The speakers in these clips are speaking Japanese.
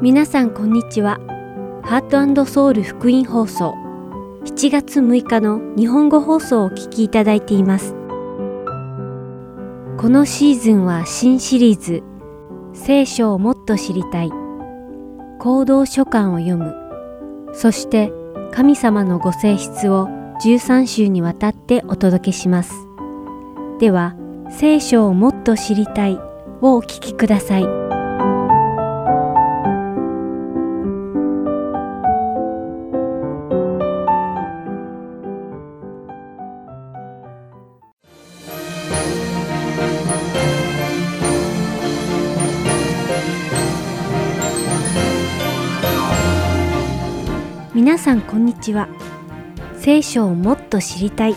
皆さんこんにちは。ハートソウル福音放送7月6日の日本語放送をお聞きいただいています。このシーズンは新シリーズ聖書をもっと知りたい行動書簡を読むそして神様のご性質を13週にわたってお届けします。では聖書をもっと知りたいをお聞きください。ちは。聖書をもっと知りたい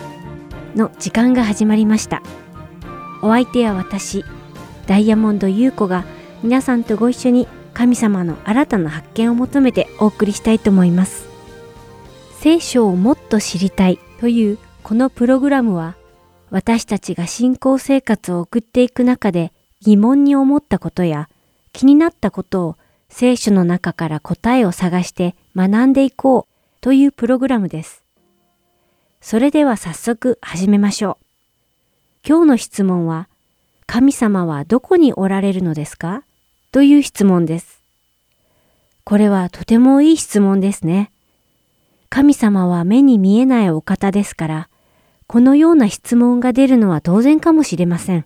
の時間が始まりました。お相手は私、ダイヤモンド優子が皆さんとご一緒に神様の新たな発見を求めてお送りしたいと思います。聖書をもっと知りたいというこのプログラムは私たちが信仰生活を送っていく中で疑問に思ったことや気になったことを聖書の中から答えを探して学んでいこうというプログラムです。それでは早速始めましょう。今日の質問は、神様はどこにおられるのですか？という質問です。これはとてもいい質問ですね。神様は目に見えないお方ですから、このような質問が出るのは当然かもしれません。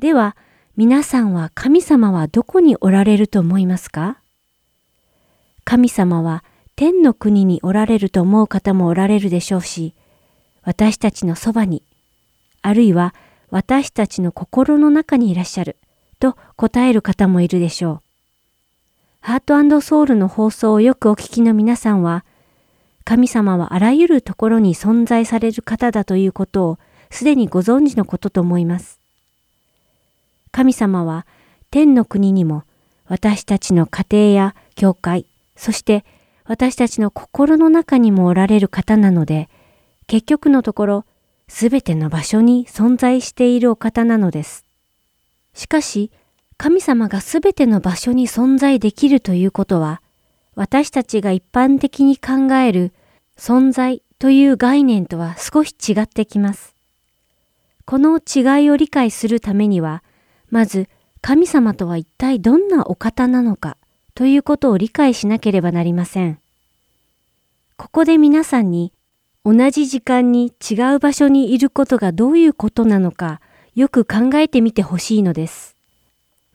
では、皆さんは神様はどこにおられると思いますか？神様は天の国におられると思う方もおられるでしょうし、私たちのそばに、あるいは私たちの心の中にいらっしゃると答える方もいるでしょう。ハートソウルの放送をよくお聞きの皆さんは、神様はあらゆるところに存在される方だということをすでにご存知のことと思います。神様は天の国にも私たちの家庭や教会、そして私たちの心の中にもおられる方なので、結局のところ、すべての場所に存在しているお方なのです。しかし、神様がすべての場所に存在できるということは、私たちが一般的に考える存在という概念とは少し違ってきます。この違いを理解するためには、まず神様とは一体どんなお方なのかということを理解しなければなりません。ここで皆さんに同じ時間に違う場所にいることがどういうことなのかよく考えてみてほしいのです。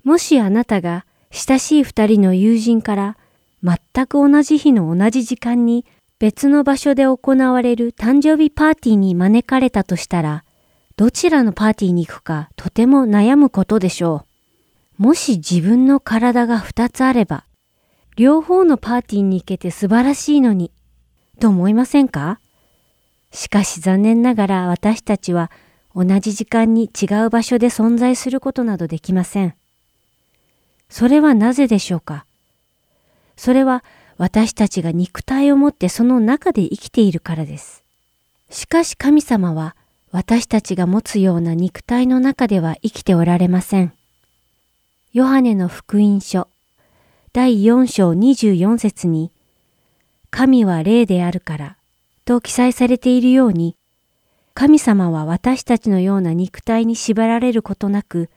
もしあなたが親しい二人の友人から全く同じ日の同じ時間に別の場所で行われる誕生日パーティーに招かれたとしたら、どちらのパーティーに行くかとても悩むことでしょう。もし自分の体が二つあれば、両方のパーティーに行けて素晴らしいのに、と思いませんか？しかし残念ながら私たちは同じ時間に違う場所で存在することなどできません。それはなぜでしょうか？それは私たちが肉体を持ってその中で生きているからです。しかし神様は私たちが持つような肉体の中では生きておられません。ヨハネの福音書第4章24節に神は霊であるからと記載されているように神様は私たちのような肉体に縛られることなく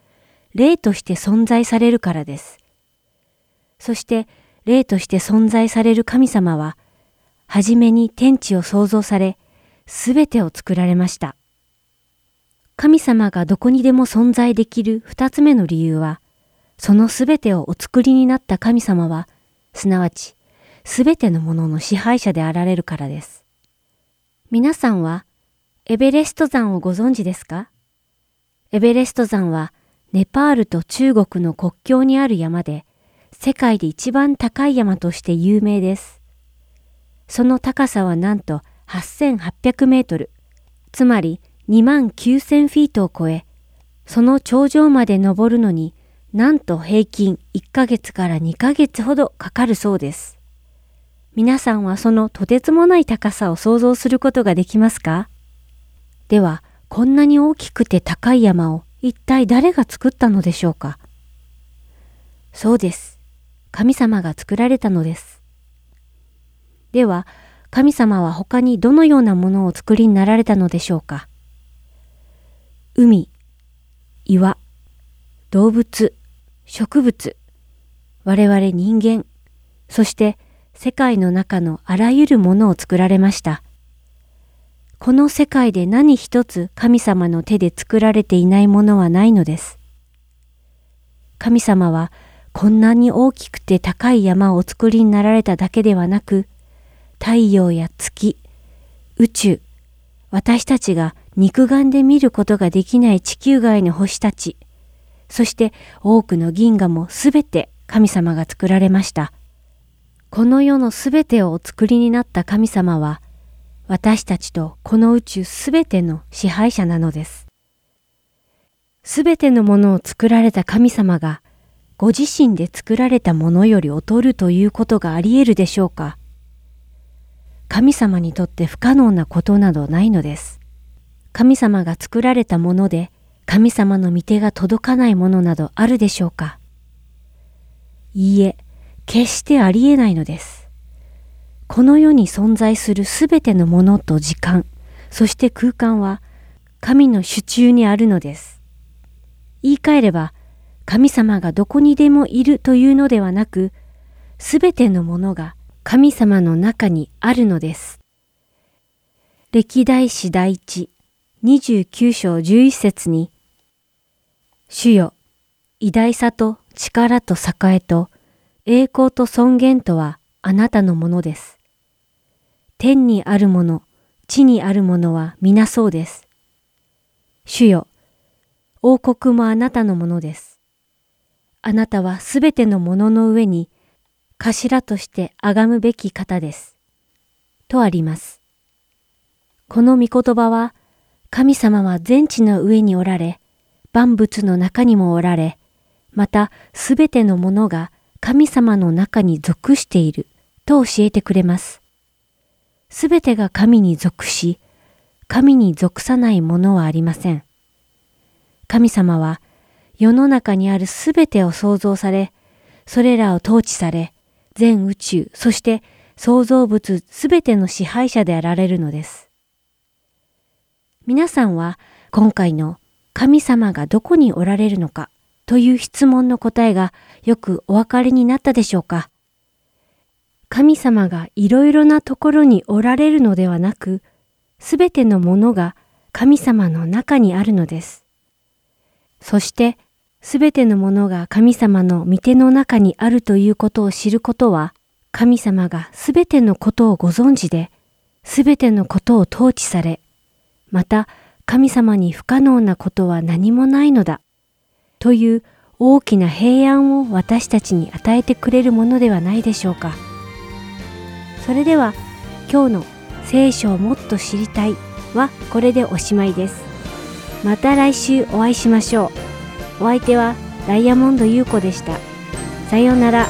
霊として存在されるからです。そして霊として存在される神様ははじめに天地を創造されすべてを作られました。神様がどこにでも存在できる二つ目の理由は、そのすべてをお作りになった神様は、すなわち、すべてのものの支配者であられるからです。皆さんは、エベレスト山をご存知ですか？エベレスト山は、ネパールと中国の国境にある山で、世界で一番高い山として有名です。その高さはなんと8800メートル、つまり2万9000フィートを超え、その頂上まで登るのになんと平均1ヶ月から2ヶ月ほどかかるそうです。皆さんはそのとてつもない高さを想像することができますか？では、こんなに大きくて高い山を一体誰が作ったのでしょうか？そうです。神様が作られたのです。では、神様は他にどのようなものを作りになられたのでしょうか？海、岩、動物、植物、我々人間、そして世界の中のあらゆるものを作られました。この世界で何一つ神様の手で作られていないものはないのです。神様はこんなに大きくて高い山をお作りになられただけではなく、太陽や月、宇宙、私たちが肉眼で見ることができない地球外の星たち、そして多くの銀河もすべて神様が作られました。この世のすべてをお作りになった神様は、私たちとこの宇宙すべての支配者なのです。すべてのものを作られた神様が、ご自身で作られたものより劣るということがあり得るでしょうか神様にとって不可能なことなどないのです。神様が作られたもので、神様の御手が届かないものなどあるでしょうか？いいえ、決してありえないのです。この世に存在するすべてのものと時間、そして空間は神の手中にあるのです。言い換えれば、神様がどこにでもいるというのではなく、すべてのものが神様の中にあるのです。歴代史第一29章11節に、主よ、偉大さと力と栄えと栄光と尊厳とはあなたのものです。天にあるもの、地にあるものは皆そうです。主よ、王国もあなたのものです。あなたはすべてのものの上に頭として崇むべき方です。とあります。この御言葉は、神様は全地の上におられ、万物の中にもおられ、またすべてのものが神様の中に属していると教えてくれます。すべてが神に属し、神に属さないものはありません。神様は世の中にあるすべてを創造され、それらを統治され、全宇宙、そして創造物すべての支配者であられるのです。皆さんは今回の神様がどこにおられるのかという質問の答えがよくお分かりになったでしょうか？神様がいろいろなところにおられるのではなく、すべてのものが神様の中にあるのです。そして、すべてのものが神様の御手の中にあるということを知ることは、神様がすべてのことをご存知で、すべてのことを統治され、また神様に不可能なことは何もないのだ、という大きな平安を私たちに与えてくれるものではないでしょうか。それでは今日の聖書をもっと知りたいはこれでおしまいです。また来週お会いしましょう。お相手はダイヤモンド優子でした。さようなら。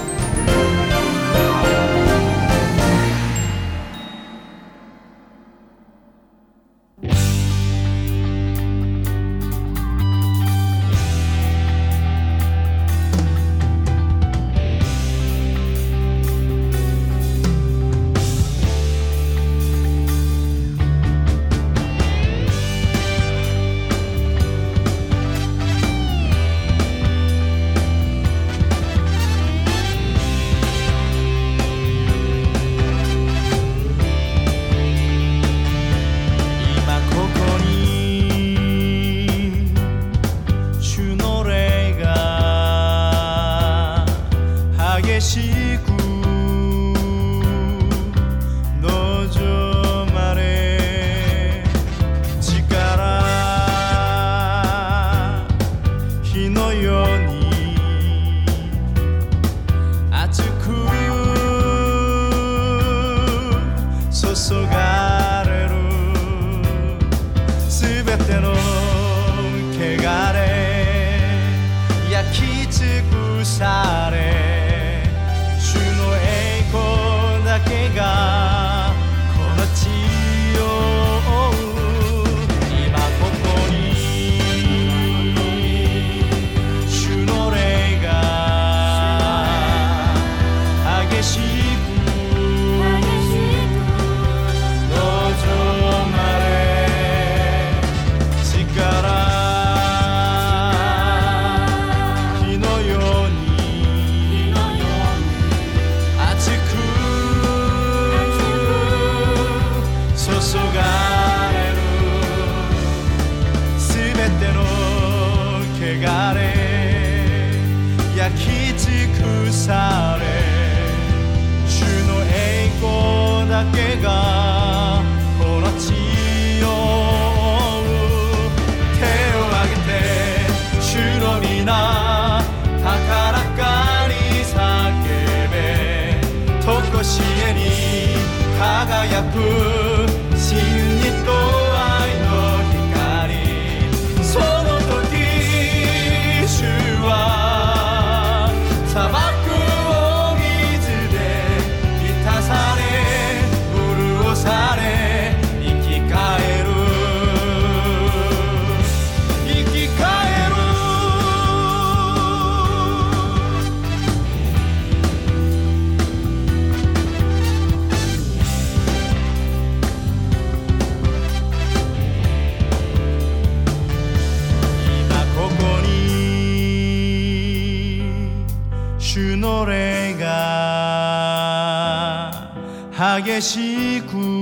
が激しく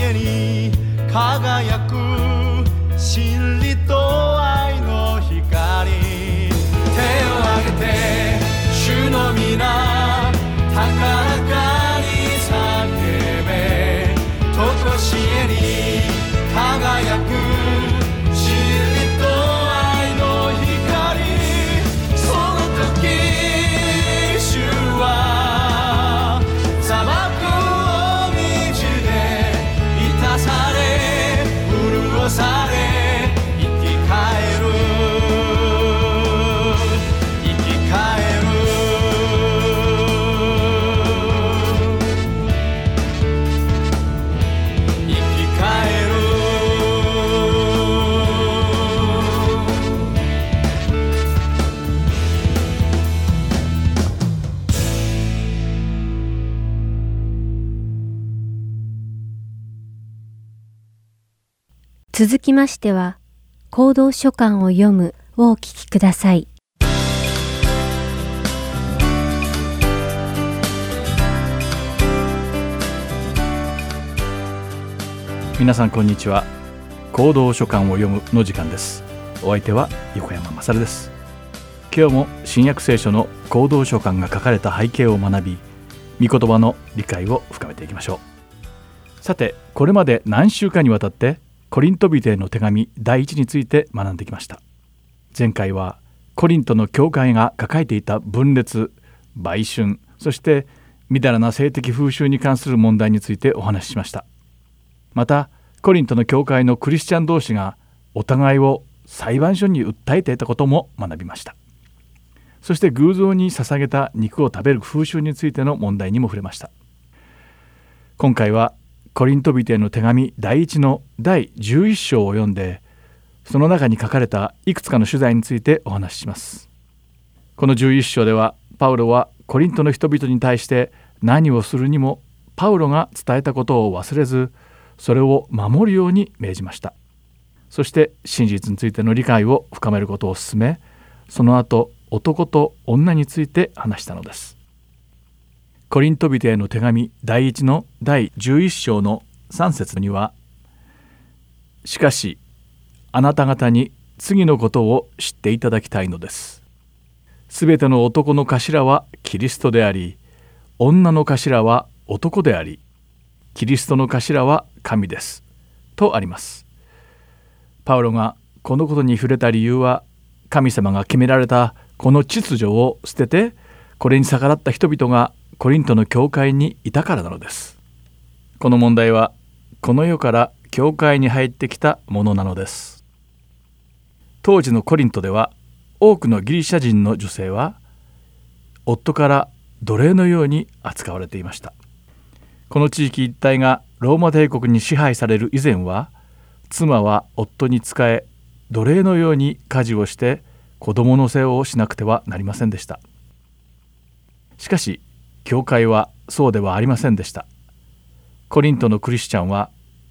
えに輝く真理続きましては、行動書簡を読むをお聞きください。皆さんこんにちは。行動書簡を読むの時間です。お相手は横山まさるです。今日も新約聖書の行動書簡が書かれた背景を学び御言葉の理解を深めていきましょう。さてこれまで何週間にわたってコリント人への手紙第一について学んできました。前回はコリントの教会が抱えていた分裂売春そしてみだらな性的風習に関する問題についてお話ししました。またコリントの教会のクリスチャン同士がお互いを裁判所に訴えていたことも学びました。そして偶像に捧げた肉を食べる風習についての問題にも触れました。今回はコリント人への手紙第一の第11章を読んでその中に書かれたいくつかの取材についてお話しします。この11章ではパウロはコリントの人々に対して何をするにもパウロが伝えたことを忘れずそれを守るように命じました。そして真実についての理解を深めることを進めその後男と女について話したのです。コリントビテへの手紙第1の第11章の3節には「しかしあなた方に次のことを知っていただきたいのです」すべての男の頭はキリストであり女の頭は男でありキリストの頭は神です。とあります。パウロがこのことに触れた理由は神様が決められたこの秩序を捨ててこれに逆らった人々がコリントの教会にいたからなのです。この問題はこの世から教会に入ってきたものなのです。当時のコリントでは多くのギリシャ人の女性は夫から奴隷のように扱われていました。この地域一帯がローマ帝国に支配される以前は妻は夫に仕え奴隷のように家事をして子供の世話をしなくてはなりませんでした。しかし教会はそうではありませんでした。コリントのクリスチャンは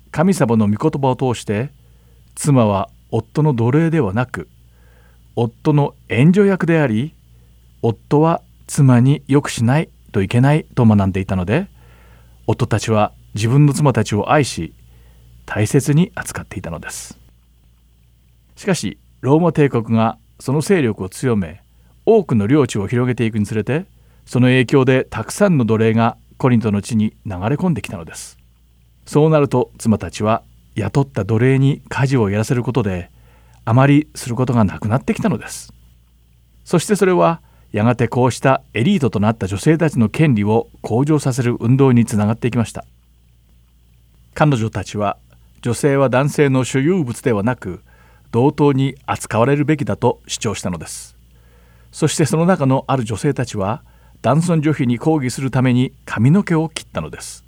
神様の御言葉を通して妻は夫の奴隷ではなく夫の援助役であり夫は妻に良くしないといけないと学んでいたので夫たちは自分の妻たちを愛し大切に扱っていたのです。しかしローマ帝国がその勢力を強め多くの領地を広げていくにつれてその影響でたくさんの奴隷がコリントの地に流れ込んできたのです。そうなると妻たちは雇った奴隷に家事をやらせることであまりすることがなくなってきたのです。そしてそれはやがてこうしたエリートとなった女性たちの権利を向上させる運動につながっていきました。彼女たちは女性は男性の所有物ではなく同等に扱われるべきだと主張したのです。そしてその中のある女性たちは男尊女卑に抗議するために髪の毛を切ったのです。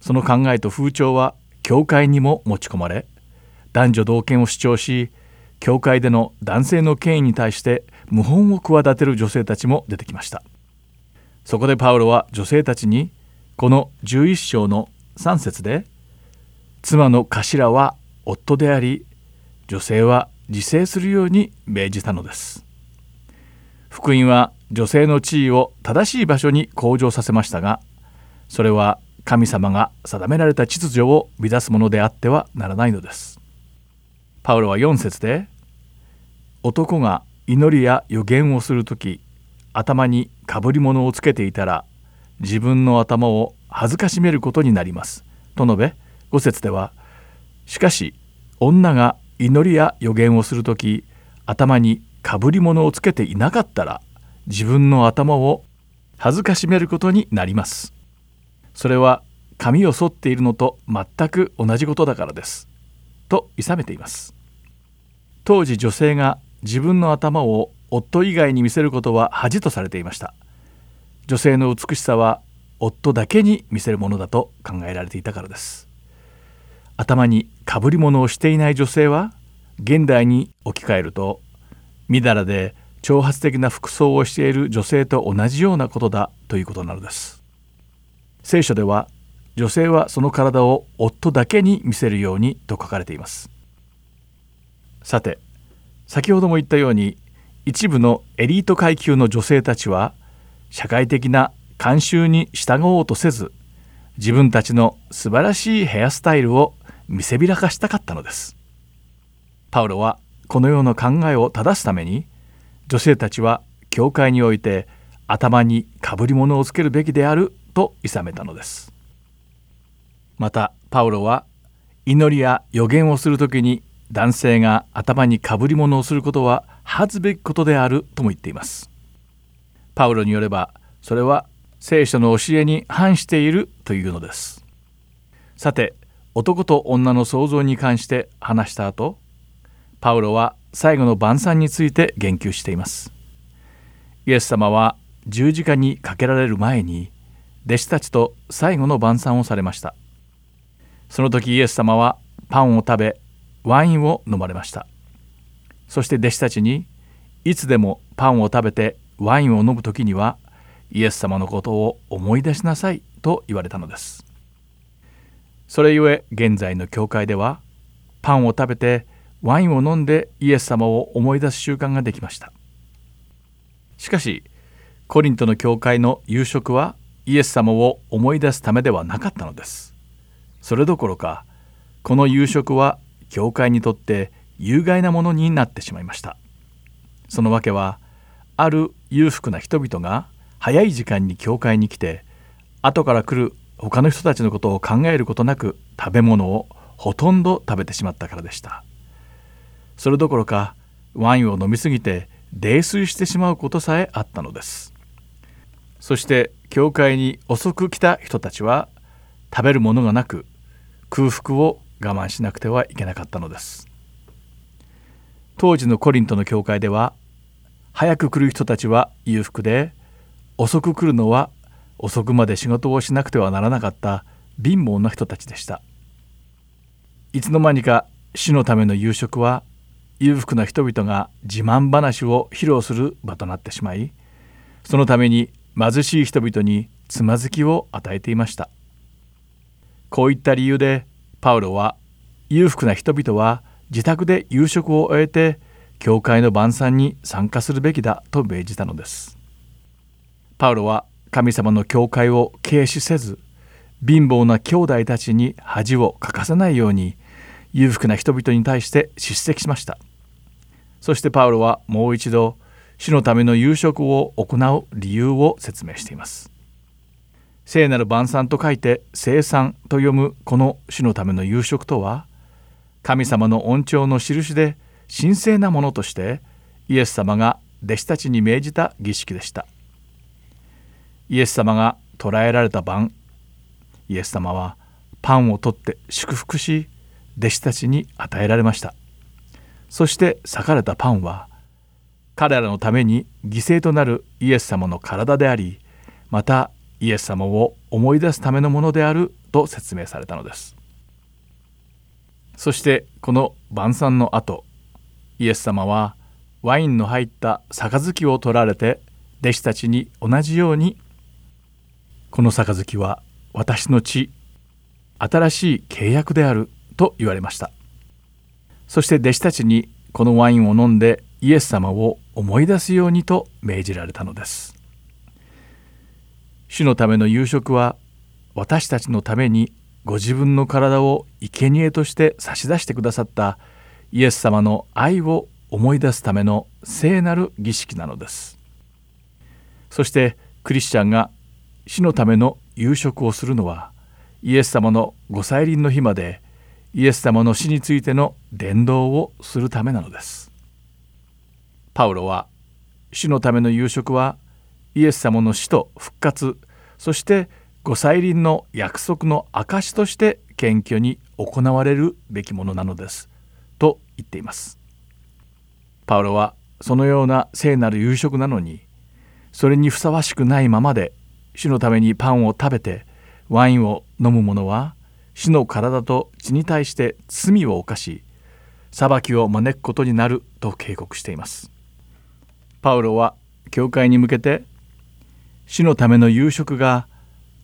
その考えと風潮は教会にも持ち込まれ男女同権を主張し教会での男性の権威に対して謀反を企てる女性たちも出てきました。そこでパウロは女性たちにこの11章の3節で妻の頭は夫であり女性は自制するように命じたのです。福音は女性の地位を正しい場所に向上させましたがそれは神様が定められた秩序を乱すものであってはならないのです。パウロは4節で男が祈りや予言をする時頭にかぶり物をつけていたら自分の頭を恥ずかしめることになります。と述べ5節ではしかし女が祈りや予言をする時頭にかぶり物をつけていなかったら自分の頭を恥ずかしめることになります。それは髪を剃っているのと全く同じことだからです。と諌めています。当時女性が自分の頭を夫以外に見せることは恥とされていました。女性の美しさは夫だけに見せるものだと考えられていたからです。頭にかぶり物をしていない女性は現代に置き換えるとみだらで挑発的な服装をしている女性と同じようなことだということなのです。聖書では女性はその体を夫だけに見せるようにと書かれています。さて先ほども言ったように一部のエリート階級の女性たちは社会的な慣習に従おうとせず自分たちの素晴らしいヘアスタイルを見せびらかしたかったのです。パウロはこのような考えを正すために女性たちは教会において頭にかぶり物をつけるべきであると諌めたのです。またパウロは祈りや予言をする時に男性が頭にかぶり物をすることは恥ずべきことであるとも言っています。パウロによればそれは聖書の教えに反しているというのです。さて男と女の創造に関して話した後パウロは最後の晩餐について言及しています。イエス様は十字架にかけられる前に弟子たちと最後の晩餐をされました。その時イエス様はパンを食べワインを飲まれました。そして弟子たちにいつでもパンを食べてワインを飲む時にはイエス様のことを思い出しなさいと言われたのです。それゆえ現在の教会ではパンを食べてワインを飲んでイエス様を思い出す習慣ができました。しかしコリントの教会の夕食はイエス様を思い出すためではなかったのです。それどころかこの夕食は教会にとって有害なものになってしまいました。そのわけはある裕福な人々が早い時間に教会に来て後から来る他の人たちのことを考えることなく食べ物をほとんど食べてしまったからでした。それどころかワインを飲みすぎて泥酔してしまうことさえあったのです。そして教会に遅く来た人たちは食べるものがなく空腹を我慢しなくてはいけなかったのです。当時のコリントの教会では早く来る人たちは裕福で遅く来るのは遅くまで仕事をしなくてはならなかった貧乏な人たちでした。いつの間にか死のための夕食は裕福な人々が自慢話を披露する場となってしまいそのために貧しい人々につまずきを与えていました。こういった理由でパウロは裕福な人々は自宅で夕食を終えて教会の晩餐に参加するべきだと命じたのです。パウロは神様の教会を軽視せず貧乏な兄弟たちに恥をかかせないように裕福な人々に対して叱責しました。そしてパウロはもう一度主のための夕食を行う理由を説明しています。聖なる晩餐と書いて聖餐と読むこの主のための夕食とは神様の恩寵の印で神聖なものとしてイエス様が弟子たちに命じた儀式でした。イエス様が捕らえられた晩イエス様はパンを取って祝福し弟子たちに与えられました。そして裂かれたパンは彼らのために犠牲となるイエス様の体でありまたイエス様を思い出すためのものであると説明されたのです。そしてこの晩餐の後イエス様はワインの入った杯を取られて弟子たちに同じようにこの杯は私の血新しい契約であると言われました。そして弟子たちにこのワインを飲んでイエス様を思い出すようにと命じられたのです。主のための夕食は私たちのためにご自分の体を生贄として差し出してくださったイエス様の愛を思い出すための聖なる儀式なのです。そしてクリスチャンが死のための夕食をするのはイエス様のご再臨の日までイエス様の死についての伝道をするためなのです。パウロは主のための夕食はイエス様の死と復活そしてご再臨の約束の証として謙虚に行われるべきものなのですと言っています。パウロはそのような聖なる夕食なのにそれにふさわしくないままで主のためにパンを食べてワインを飲む者は主の体と血に対して罪を犯し裁きを招くことになると警告しています。パウロは教会に向けて主のための夕食が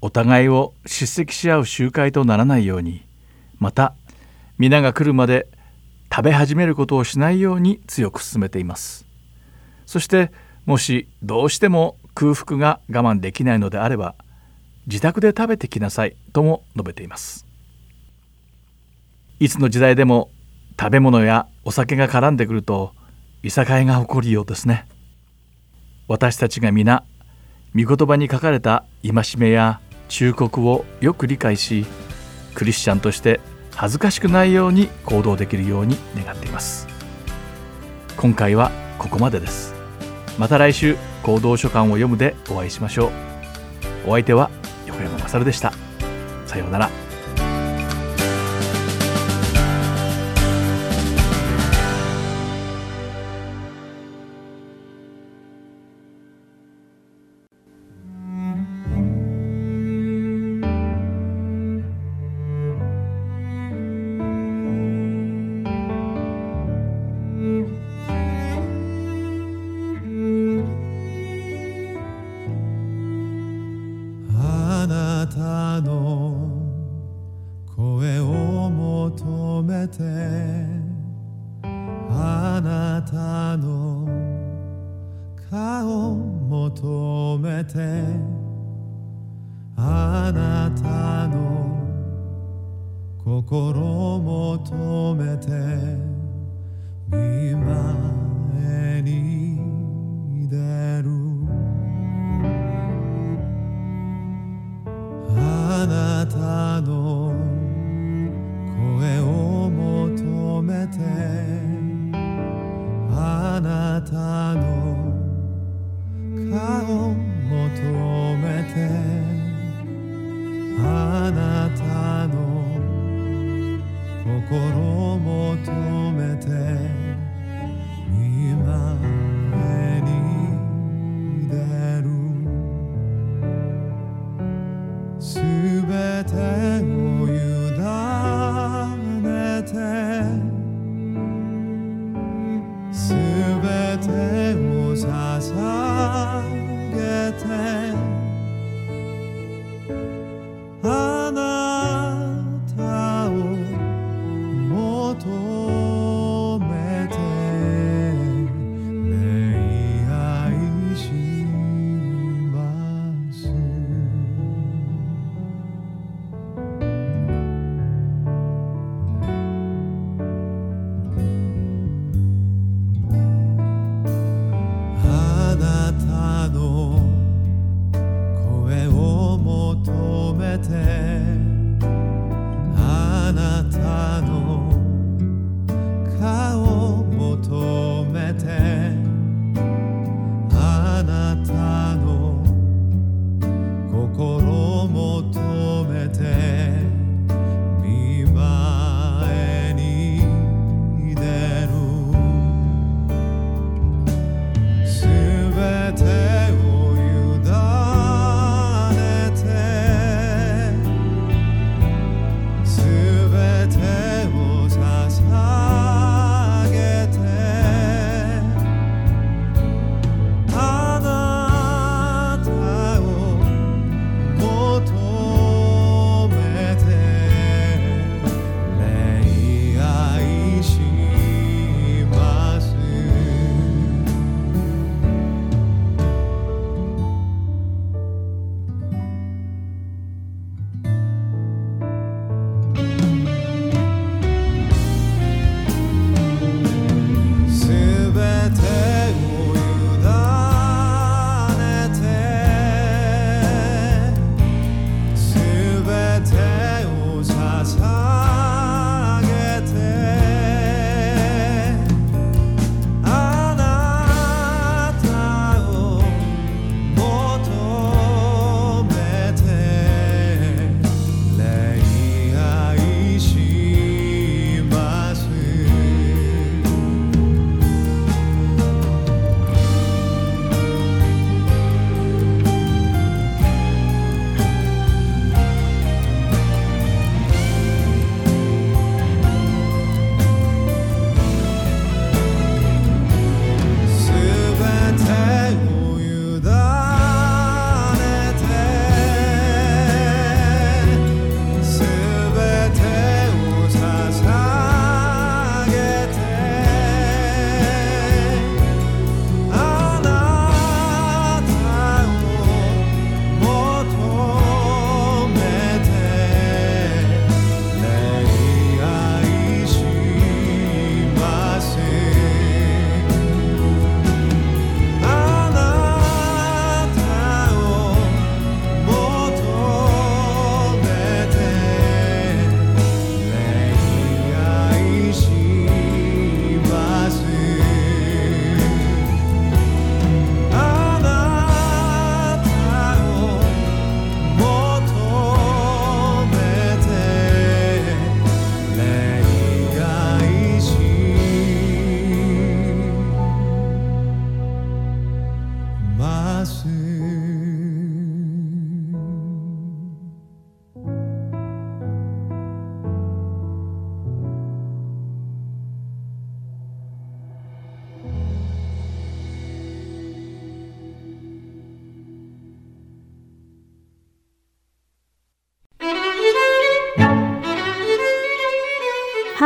お互いを叱責し合う集会とならないようにまた皆が来るまで食べ始めることをしないように強く進めています。そしてもしどうしても空腹が我慢できないのであれば自宅で食べてきなさいとも述べています。いつの時代でも食べ物やお酒が絡んでくるといさかいが起こるようですね。私たちが皆御言葉に書かれた戒めや忠告をよく理解しクリスチャンとして恥ずかしくないように行動できるように願っています。今回はここまでです。また来週行動書簡を読むでお会いしましょう。お相手は横山勝でした。さようなら。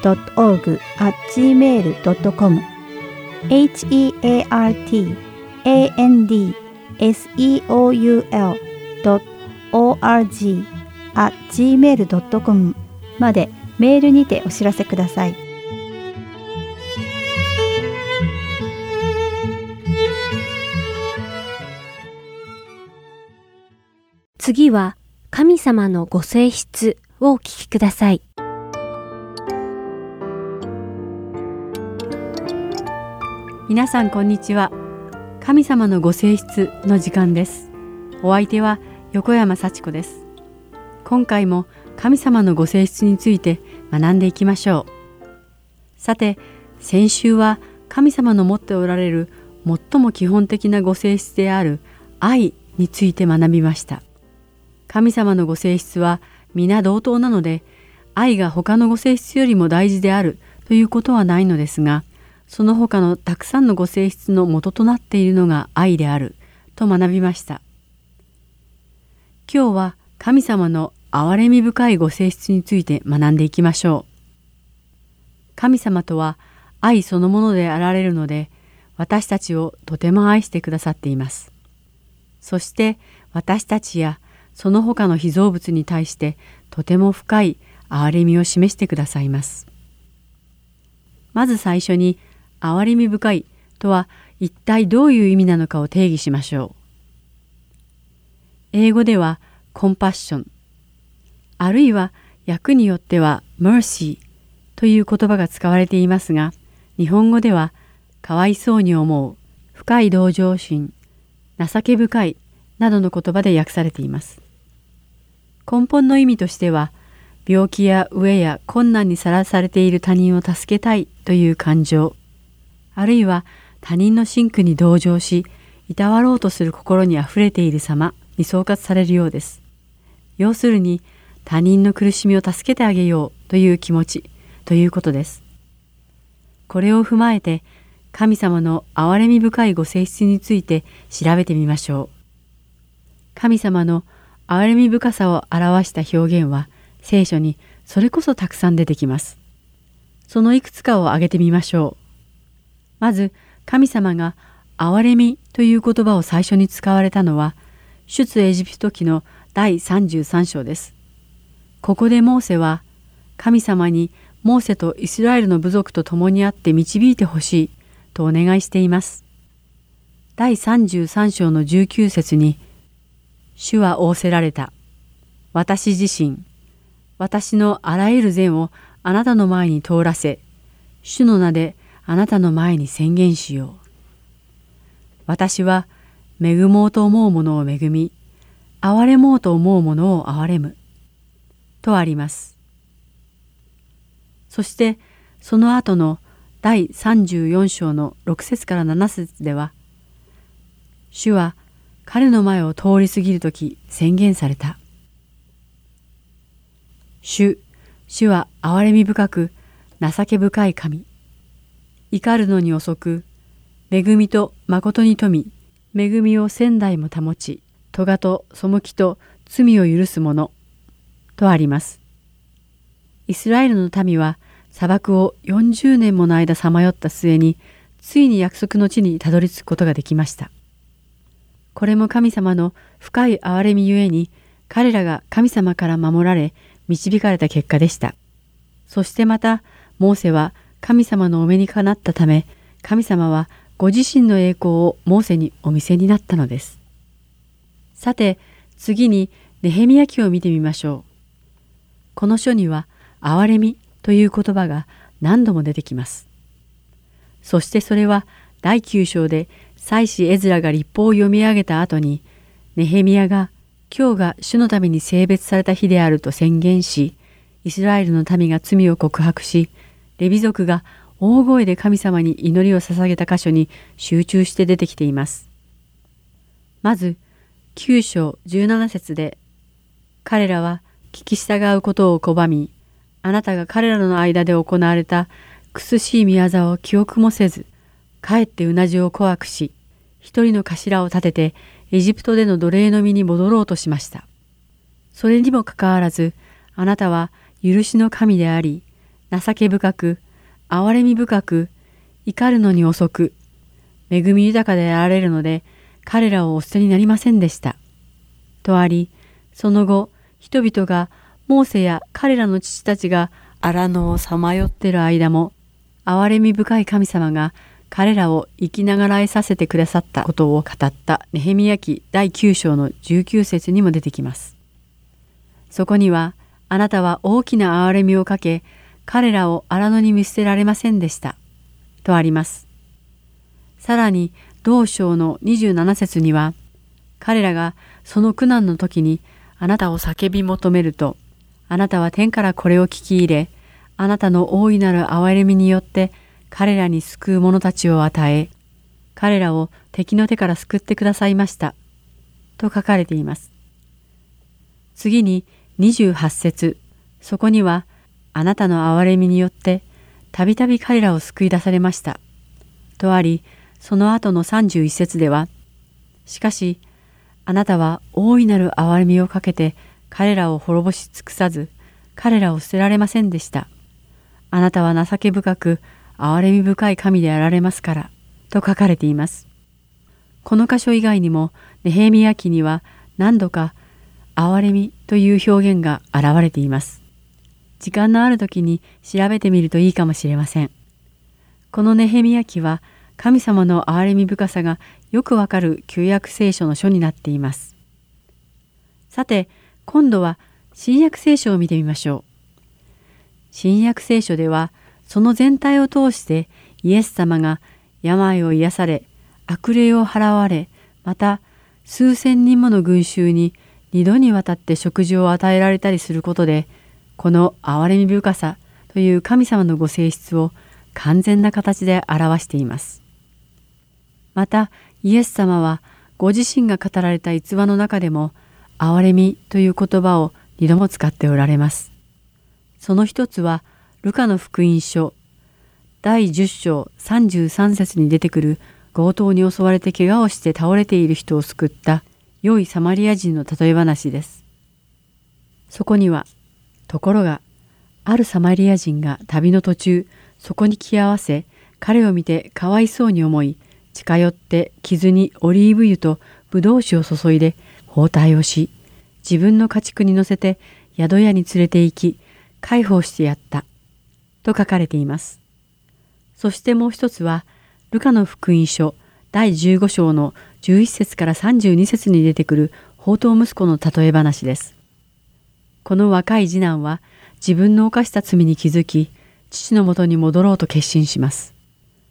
heart.and.org.gmail.com heartandseoul.org.gmail.com までメールにてお知らせください。次は神様のご性質をお聞きください。皆さんこんにちは。神様のご性質の時間です。お相手は横山幸子です。今回も神様のご性質について学んでいきましょう。さて先週は神様の持っておられる最も基本的なご性質である愛について学びました。神様のご性質は皆同等なので愛が他のご性質よりも大事であるということはないのですがその他のたくさんのご性質の元となっているのが愛であると学びました。今日は神様の憐れみ深いご性質について学んでいきましょう。神様とは愛そのものであられるので私たちをとても愛してくださっています。そして私たちやその他の被造物に対してとても深い憐れみを示してくださいます。まず最初に憐れみ深いとは一体どういう意味なのかを定義しましょう。英語ではコンパッション、あるいは訳によっては mercy という言葉が使われていますが、日本語ではかわいそうに思う、深い同情心、情け深いなどの言葉で訳されています。根本の意味としては、病気や飢えや困難にさらされている他人を助けたいという感情、あるいは他人の真苦に同情し、いたわろうとする心にあふれている様に総括されるようです。要するに、他人の苦しみを助けてあげようという気持ちということです。これを踏まえて、神様の憐れみ深いご性質について調べてみましょう。神様の憐れみ深さを表した表現は聖書にそれこそたくさん出てきます。そのいくつかを挙げてみましょう。まず神様が憐れみという言葉を最初に使われたのは出エジプト記の第33章です。ここでモーセは神様にモーセとイスラエルの部族と共にあって導いてほしいとお願いしています。第33章の19節に主は仰せられた。私自身、私のあらゆる善をあなたの前に通らせ、主の名であなたの前に宣言しよう。私は恵もうと思うものを恵み、憐れもうと思うものを憐れむ。とあります。そしてその後の第34章の6節から7節では、主は彼の前を通り過ぎるとき宣言された。主、主は憐れみ深く情け深い神。怒るのに遅く、恵みと誠に富み、恵みを仙台も保ち、咎と背きと罪を許す者、とあります。イスラエルの民は砂漠を40年もの間さまよった末に、ついに約束の地にたどり着くことができました。これも神様の深い憐れみゆえに、彼らが神様から守られ、導かれた結果でした。そしてまた、モーセは神様のお目にかなったため神様はご自身の栄光をモーセにお見せになったのです。さて次にネヘミヤ記を見てみましょう。この書には憐れみという言葉が何度も出てきます。そしてそれは第9章で祭司エズラが立法を読み上げた後にネヘミヤが今日が主のために性別された日であると宣言しイスラエルの民が罪を告白しレビ族が大声で神様に祈りを捧げた箇所に集中して出てきています。まず、9章17節で彼らは聞き従うことを拒みあなたが彼らの間で行われた苦しい見業を記憶もせずかえってうなじを怖くし一人の頭を立ててエジプトでの奴隷の身に戻ろうとしました。それにもかかわらずあなたは許しの神であり情け深く憐れみ深く怒るのに遅く恵み豊かであられるので彼らをお捨てになりませんでした。とありその後人々がモーセや彼らの父たちが荒野をさまよってる間も憐れみ深い神様が彼らを生きながらえさせてくださったことを語ったネヘミヤ記第9章の19節にも出てきます。そこにはあなたは大きな憐れみをかけ彼らを荒野に見捨てられませんでした。とあります。さらに同章の27節には彼らがその苦難の時にあなたを叫び求めるとあなたは天からこれを聞き入れあなたの大いなる憐れみによって彼らに救う者たちを与え、彼らを敵の手から救ってくださいました。と書かれています。次に28節そこには、あなたの憐れみによって、たびたび彼らを救い出されました。とあり、その後の31節では、しかし、あなたは大いなる憐れみをかけて彼らを滅ぼし尽くさず、彼らを捨てられませんでした。あなたは情け深く憐れみ深い神であられますから、と書かれています。この箇所以外にも、ネヘミヤ記には何度か、憐れみという表現が現れています。時間のある時に調べてみるといいかもしれません。このネヘミヤ記は、神様の憐れみ深さがよくわかる旧約聖書の書になっています。さて、今度は新約聖書を見てみましょう。新約聖書では、その全体を通してイエス様が病を癒され悪霊を払われまた数千人もの群衆に二度にわたって食事を与えられたりすることでこの憐れみ深さという神様のご性質を完全な形で表しています。またイエス様はご自身が語られた逸話の中でも憐れみという言葉を二度も使っておられます。その一つはルカの福音書第10章33節に出てくる強盗に襲われて怪我をして倒れている人を救った良いサマリア人の例え話です。そこには、ところが、あるサマリア人が旅の途中、そこに来合わせ、彼を見てかわいそうに思い、近寄って傷にオリーブ油とブドウ酒を注いで包帯をし、自分の家畜に乗せて宿屋に連れて行き、介抱してやった。と書かれています。そしてもう一つは、ルカの福音書第15章の11節から32節に出てくる宝刀息子の例え話です。この若い次男は自分の犯した罪に気づき、父のもとに戻ろうと決心します。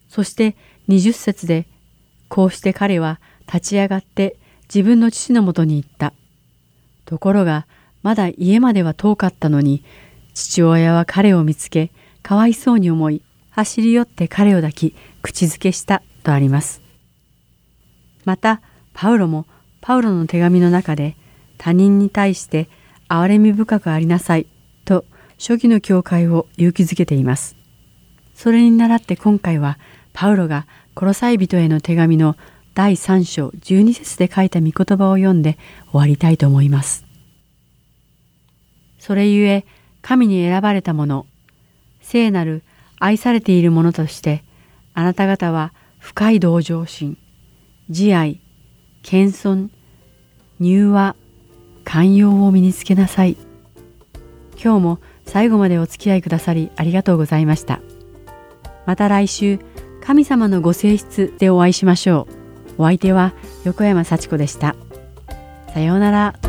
そして20節で、こうして彼は立ち上がって自分の父のもとに行った。ところが、まだ家までは遠かったのに、父親は彼を見つけ、かわいそうに思い走り寄って彼を抱き口づけしたとあります。またパウロもパウロの手紙の中で他人に対して憐れみ深くありなさいと初期の教会を勇気づけています。それに倣って今回はパウロがコロサイ人への手紙の第3章12節で書いた御言葉を読んで終わりたいと思います。それゆえ神に選ばれた者聖なる愛されているものとしてあなた方は深い同情心慈愛謙遜柔和寛容を身につけなさい。今日も最後までお付き合いくださりありがとうございました。また来週神様のご性質でお会いしましょう。お相手は横山幸子でした。さようなら。